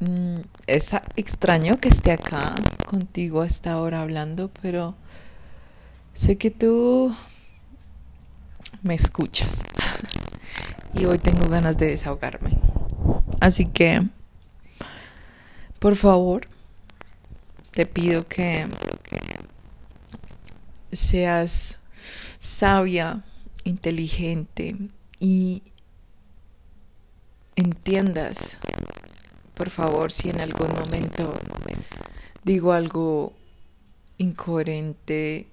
Mm, es extraño que esté acá contigo hasta ahora hablando, pero sé que tú me escuchas. y hoy tengo ganas de desahogarme. Así que, por favor, te pido que seas sabia, inteligente y entiendas, por favor, si en algún momento digo algo incoherente,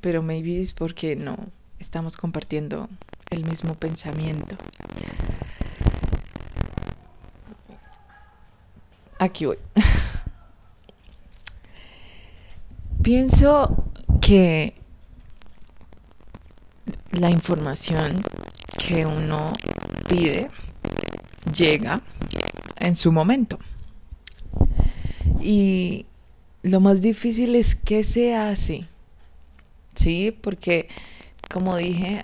pero maybe es porque no estamos compartiendo el mismo pensamiento. Aquí voy. Pienso que la información que uno pide llega en su momento. Y lo más difícil es que sea así. Sí, porque como dije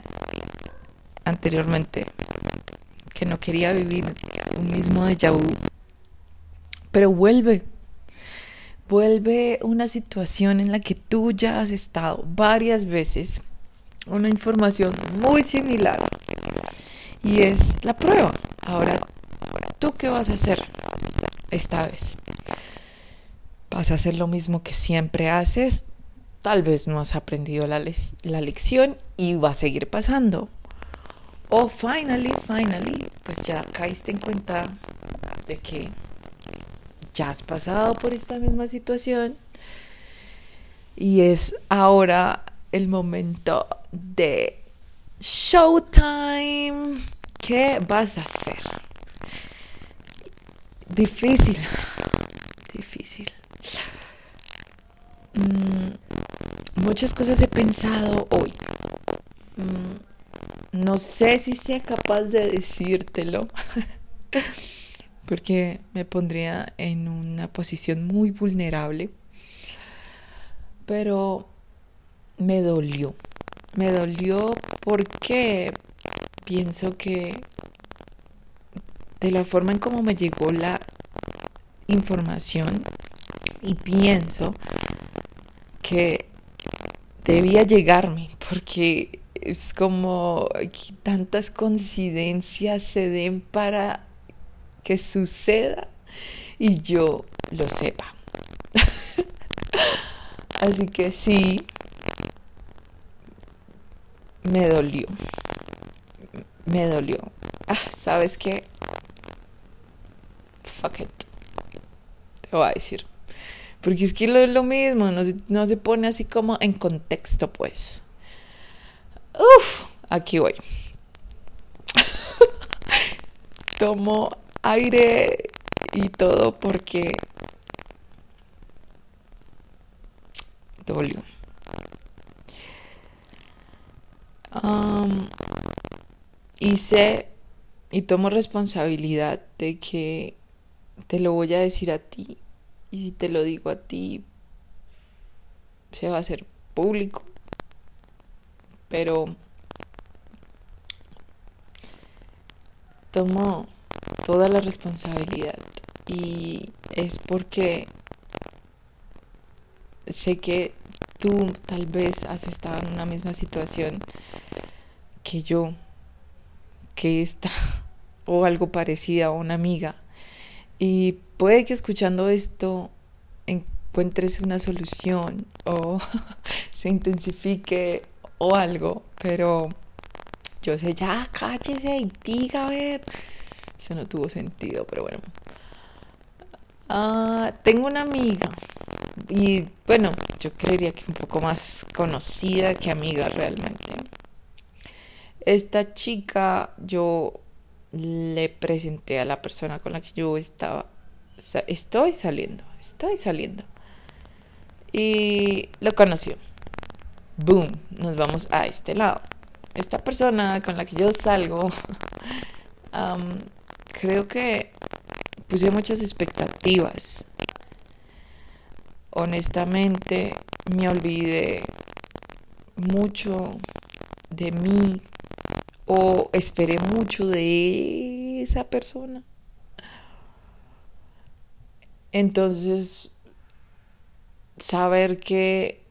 anteriormente, que no quería vivir un mismo déjà vu, pero vuelve. Vuelve una situación en la que tú ya has estado varias veces, una información muy similar, y es la prueba. Ahora, ¿tú qué vas a hacer esta vez? ¿Vas a hacer lo mismo que siempre haces? Tal vez no has aprendido la, lección y va a seguir pasando. O finally, finally, pues ya caíste en cuenta de que ya has pasado por esta misma situación y es ahora el momento de showtime. ¿Qué vas a hacer? Difícil, difícil. Mm, muchas cosas he pensado hoy. Mm, no sé si sea capaz de decírtelo. porque me pondría en una posición muy vulnerable. Pero me dolió. Me dolió porque pienso que de la forma en cómo me llegó la información y pienso que debía llegarme porque es como que tantas coincidencias se den para que suceda y yo lo sepa. Así que sí, me dolió. Me dolió. Ah, ¿sabes qué? Fuck. Te voy a decir. Porque es que lo es lo mismo, no se, no se pone así como en contexto, pues. Uf, aquí voy. Tomo aire y todo porque dolió. hice y tomo responsabilidad de que te lo voy a decir a ti y si te lo digo a ti se va a hacer público pero tomo toda la responsabilidad y es porque sé que tú tal vez has estado en una misma situación que yo, que está o algo parecida a una amiga. Y puede que escuchando esto encuentres una solución o se intensifique o algo, pero yo sé, ya cállese y diga a ver eso no tuvo sentido, pero bueno. Ah, tengo una amiga y bueno, yo creería que un poco más conocida que amiga realmente. Esta chica yo le presenté a la persona con la que yo estaba, estoy saliendo, estoy saliendo. Y lo conoció. Boom, nos vamos a este lado. Esta persona con la que yo salgo creo que puse muchas expectativas. Honestamente, me olvidé mucho de mí esperé mucho de esa persona. Entonces, saber que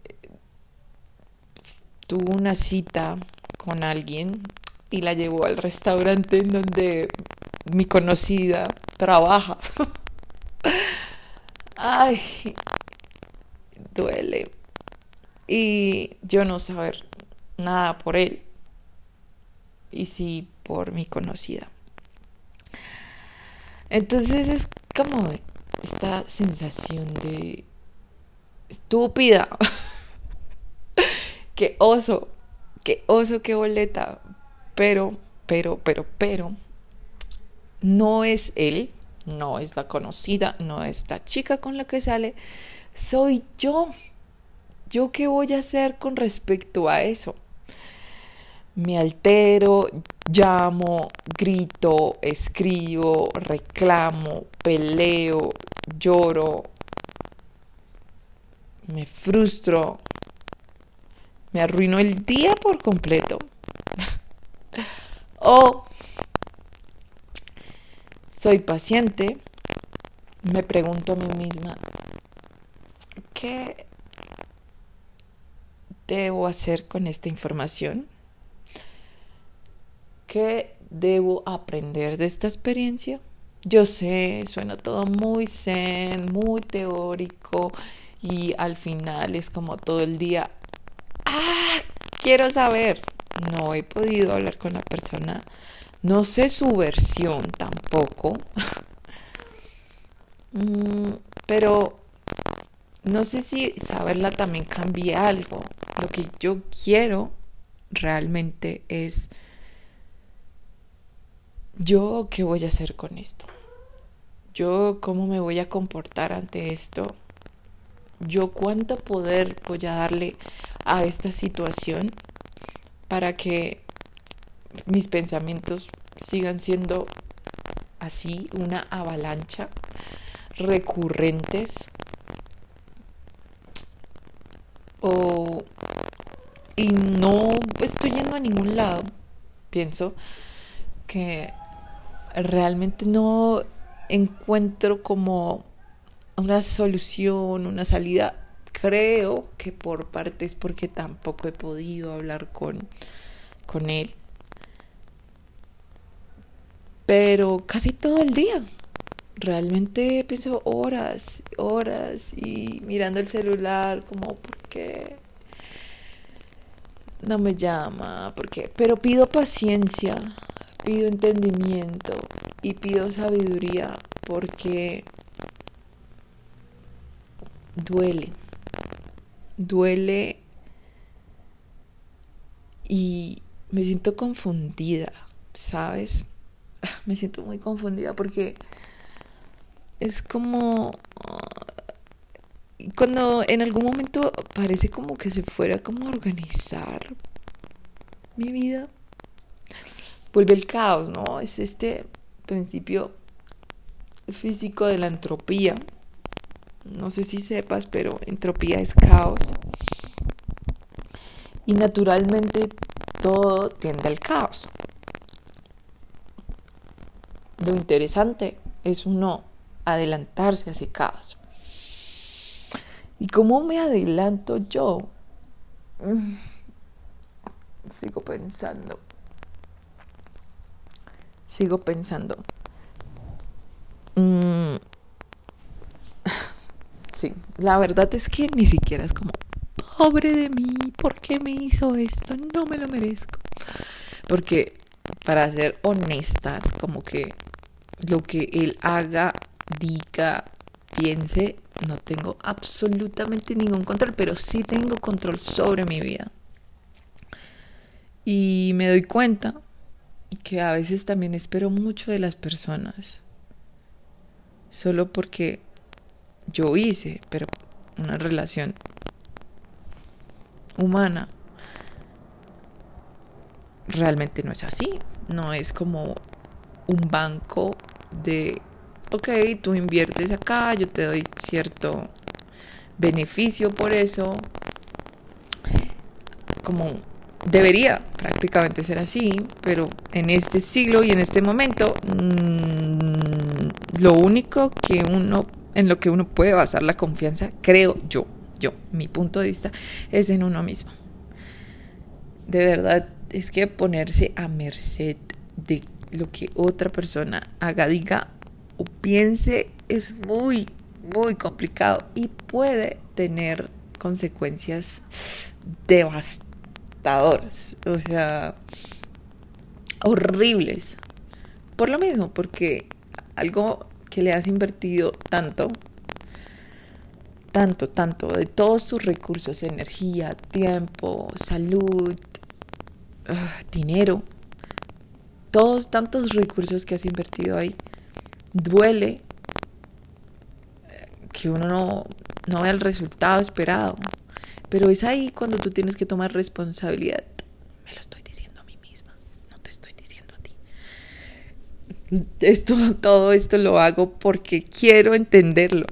tuvo una cita con alguien y la llevó al restaurante en donde mi conocida trabaja. Ay, duele. Y yo no saber nada por él. Y sí por mi conocida. Entonces es como esta sensación de estúpida. qué oso, qué oso, qué boleta. Pero, pero, pero, pero, no es él, no es la conocida, no es la chica con la que sale, soy yo. ¿Yo qué voy a hacer con respecto a eso? Me altero, llamo, grito, escribo, reclamo, peleo, lloro, me frustro, me arruino el día por completo. o soy paciente, me pregunto a mí misma, ¿qué debo hacer con esta información? ¿Qué debo aprender de esta experiencia? Yo sé, suena todo muy zen, muy teórico y al final es como todo el día, ah, quiero saber. No he podido hablar con la persona no sé su versión tampoco. Mm, pero no sé si saberla también cambia algo. Lo que yo quiero realmente es yo qué voy a hacer con esto. Yo cómo me voy a comportar ante esto. Yo cuánto poder voy a darle a esta situación para que mis pensamientos sigan siendo así una avalancha recurrentes o y no estoy yendo a ningún lado pienso que realmente no encuentro como una solución una salida creo que por parte es porque tampoco he podido hablar con con él pero casi todo el día. Realmente pienso horas, horas y mirando el celular como, ¿por qué? No me llama, ¿por qué? Pero pido paciencia, pido entendimiento y pido sabiduría porque duele, duele y me siento confundida, ¿sabes? me siento muy confundida porque es como cuando en algún momento parece como que se fuera como a organizar mi vida vuelve el caos no es este principio físico de la entropía no sé si sepas pero entropía es caos y naturalmente todo tiende al caos lo interesante es uno adelantarse a ese caos. ¿Y cómo me adelanto yo? Sigo pensando. Sigo pensando. Mm, sí, la verdad es que ni siquiera es como, pobre de mí, ¿por qué me hizo esto? No me lo merezco. Porque, para ser honestas, como que lo que él haga, diga, piense, no tengo absolutamente ningún control, pero sí tengo control sobre mi vida. Y me doy cuenta que a veces también espero mucho de las personas, solo porque yo hice, pero una relación humana realmente no es así, no es como un banco de, ok, tú inviertes acá, yo te doy cierto beneficio por eso, como debería prácticamente ser así, pero en este siglo y en este momento, mm, lo único que uno en lo que uno puede basar la confianza, creo yo, yo, mi punto de vista, es en uno mismo. De verdad, es que ponerse a merced de lo que otra persona haga, diga o piense es muy, muy complicado y puede tener consecuencias devastadoras, o sea, horribles. Por lo mismo, porque algo que le has invertido tanto, tanto, tanto, de todos tus recursos, energía, tiempo, salud, ah, dinero, todos tantos recursos que has invertido ahí, duele eh, que uno no, no vea el resultado esperado. Pero es ahí cuando tú tienes que tomar responsabilidad. Me lo estoy diciendo a mí misma, no te estoy diciendo a ti. Esto, todo esto lo hago porque quiero entenderlo.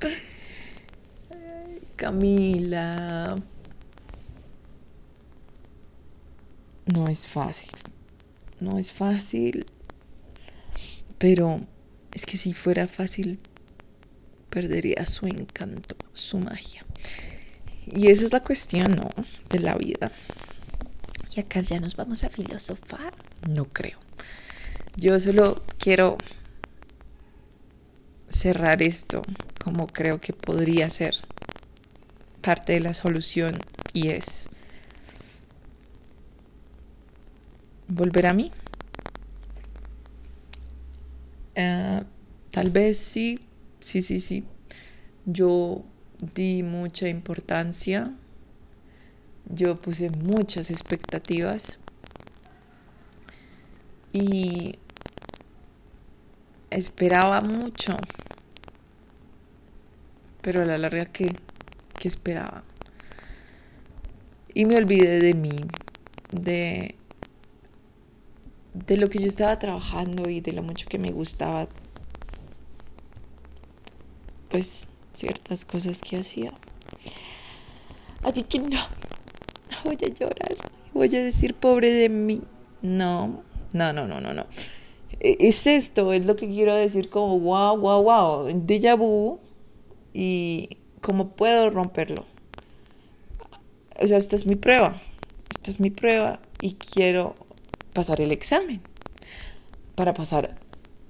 Camila. No es fácil. No es fácil. Pero es que si fuera fácil, perdería su encanto, su magia. Y esa es la cuestión, ¿no? De la vida. Y acá ya nos vamos a filosofar. No creo. Yo solo quiero cerrar esto como creo que podría ser parte de la solución y es volver a mí. Uh, tal vez sí, sí, sí, sí. Yo di mucha importancia, yo puse muchas expectativas y esperaba mucho, pero a la larga que, que esperaba. Y me olvidé de mí, de, de lo que yo estaba trabajando y de lo mucho que me gustaba pues ciertas cosas que hacía. Así que no, no voy a llorar, voy a decir pobre de mí. No, no, no, no, no, no. E, es esto, es lo que quiero decir como wow, wow, wow, déjà vu y cómo puedo romperlo. O sea, esta es mi prueba, esta es mi prueba y quiero pasar el examen para pasar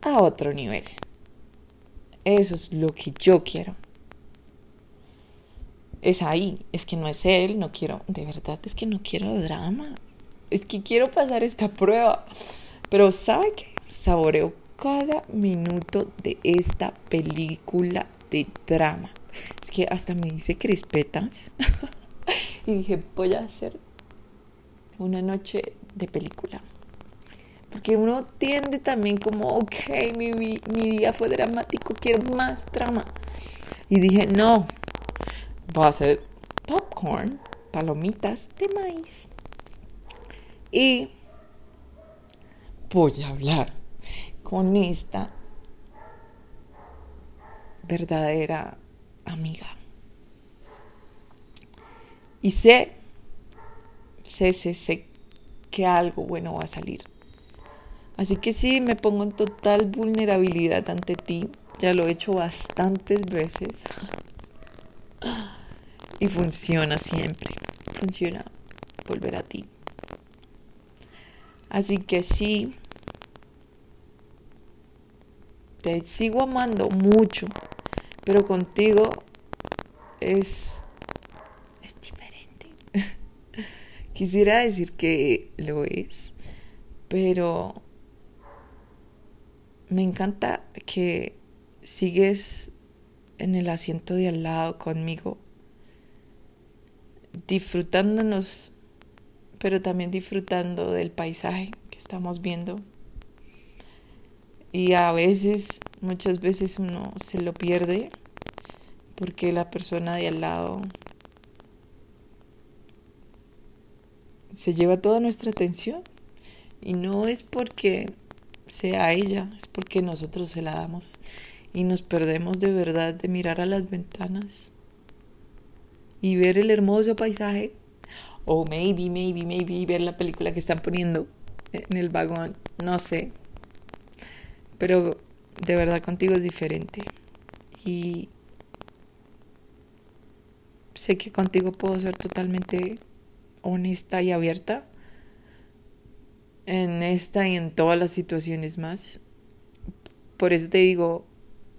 a otro nivel. Eso es lo que yo quiero. Es ahí, es que no es él, no quiero, de verdad es que no quiero drama. Es que quiero pasar esta prueba. Pero ¿sabe qué? Saboreo cada minuto de esta película de drama. Es que hasta me dice crispetas. y dije, voy a hacer una noche de película. Porque uno tiende también como, ok, mi, mi, día fue dramático, quiero más drama. Y dije, no, voy a hacer popcorn, palomitas de maíz. Y voy a hablar con esta verdadera amiga. Y sé, sé, sé, sé que algo bueno va a salir. Así que sí, me pongo en total vulnerabilidad ante ti. Ya lo he hecho bastantes veces. Y funciona siempre. Funciona volver a ti. Así que sí, te sigo amando mucho, pero contigo es, es diferente. Quisiera decir que lo es, pero me encanta que sigues en el asiento de al lado conmigo, disfrutándonos, pero también disfrutando del paisaje que estamos viendo. Y a veces, muchas veces uno se lo pierde porque la persona de al lado se lleva toda nuestra atención. Y no es porque sea ella, es porque nosotros se la damos y nos perdemos de verdad de mirar a las ventanas y ver el hermoso paisaje o maybe, maybe, maybe ver la película que están poniendo en el vagón, no sé. Pero de verdad contigo es diferente. Y sé que contigo puedo ser totalmente honesta y abierta en esta y en todas las situaciones más. Por eso te digo,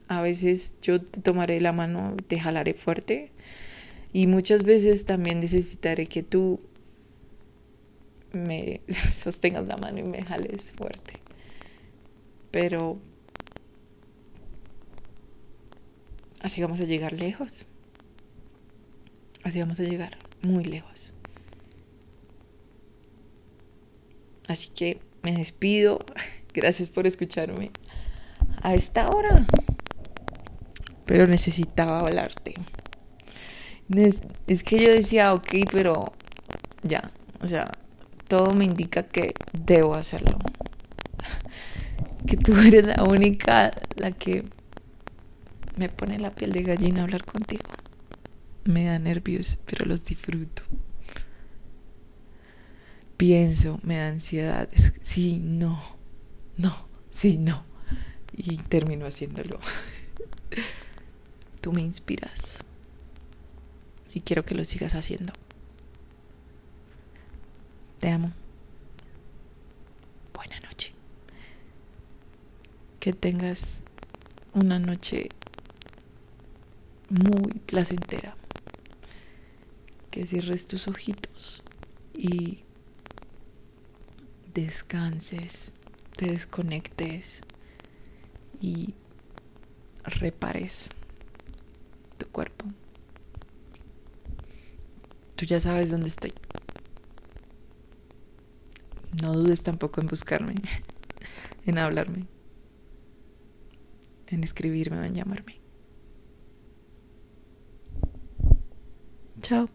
a veces yo te tomaré la mano, te jalaré fuerte y muchas veces también necesitaré que tú me sostengas la mano y me jales fuerte. Pero así vamos a llegar lejos. Así vamos a llegar muy lejos. Así que me despido. Gracias por escucharme a esta hora. Pero necesitaba hablarte. Es que yo decía, ok, pero ya. O sea, todo me indica que debo hacerlo. Que tú eres la única, la que me pone la piel de gallina hablar contigo. Me da nervios, pero los disfruto. Pienso, me da ansiedad. sí, no, no, sí, no. Y termino haciéndolo. Tú me inspiras. Y quiero que lo sigas haciendo. Te amo. Buena noche. Que tengas una noche muy placentera. Que cierres tus ojitos y descanses, te desconectes y repares tu cuerpo. Tú ya sabes dónde estoy. No dudes tampoco en buscarme, en hablarme, en escribirme o en llamarme. Chao.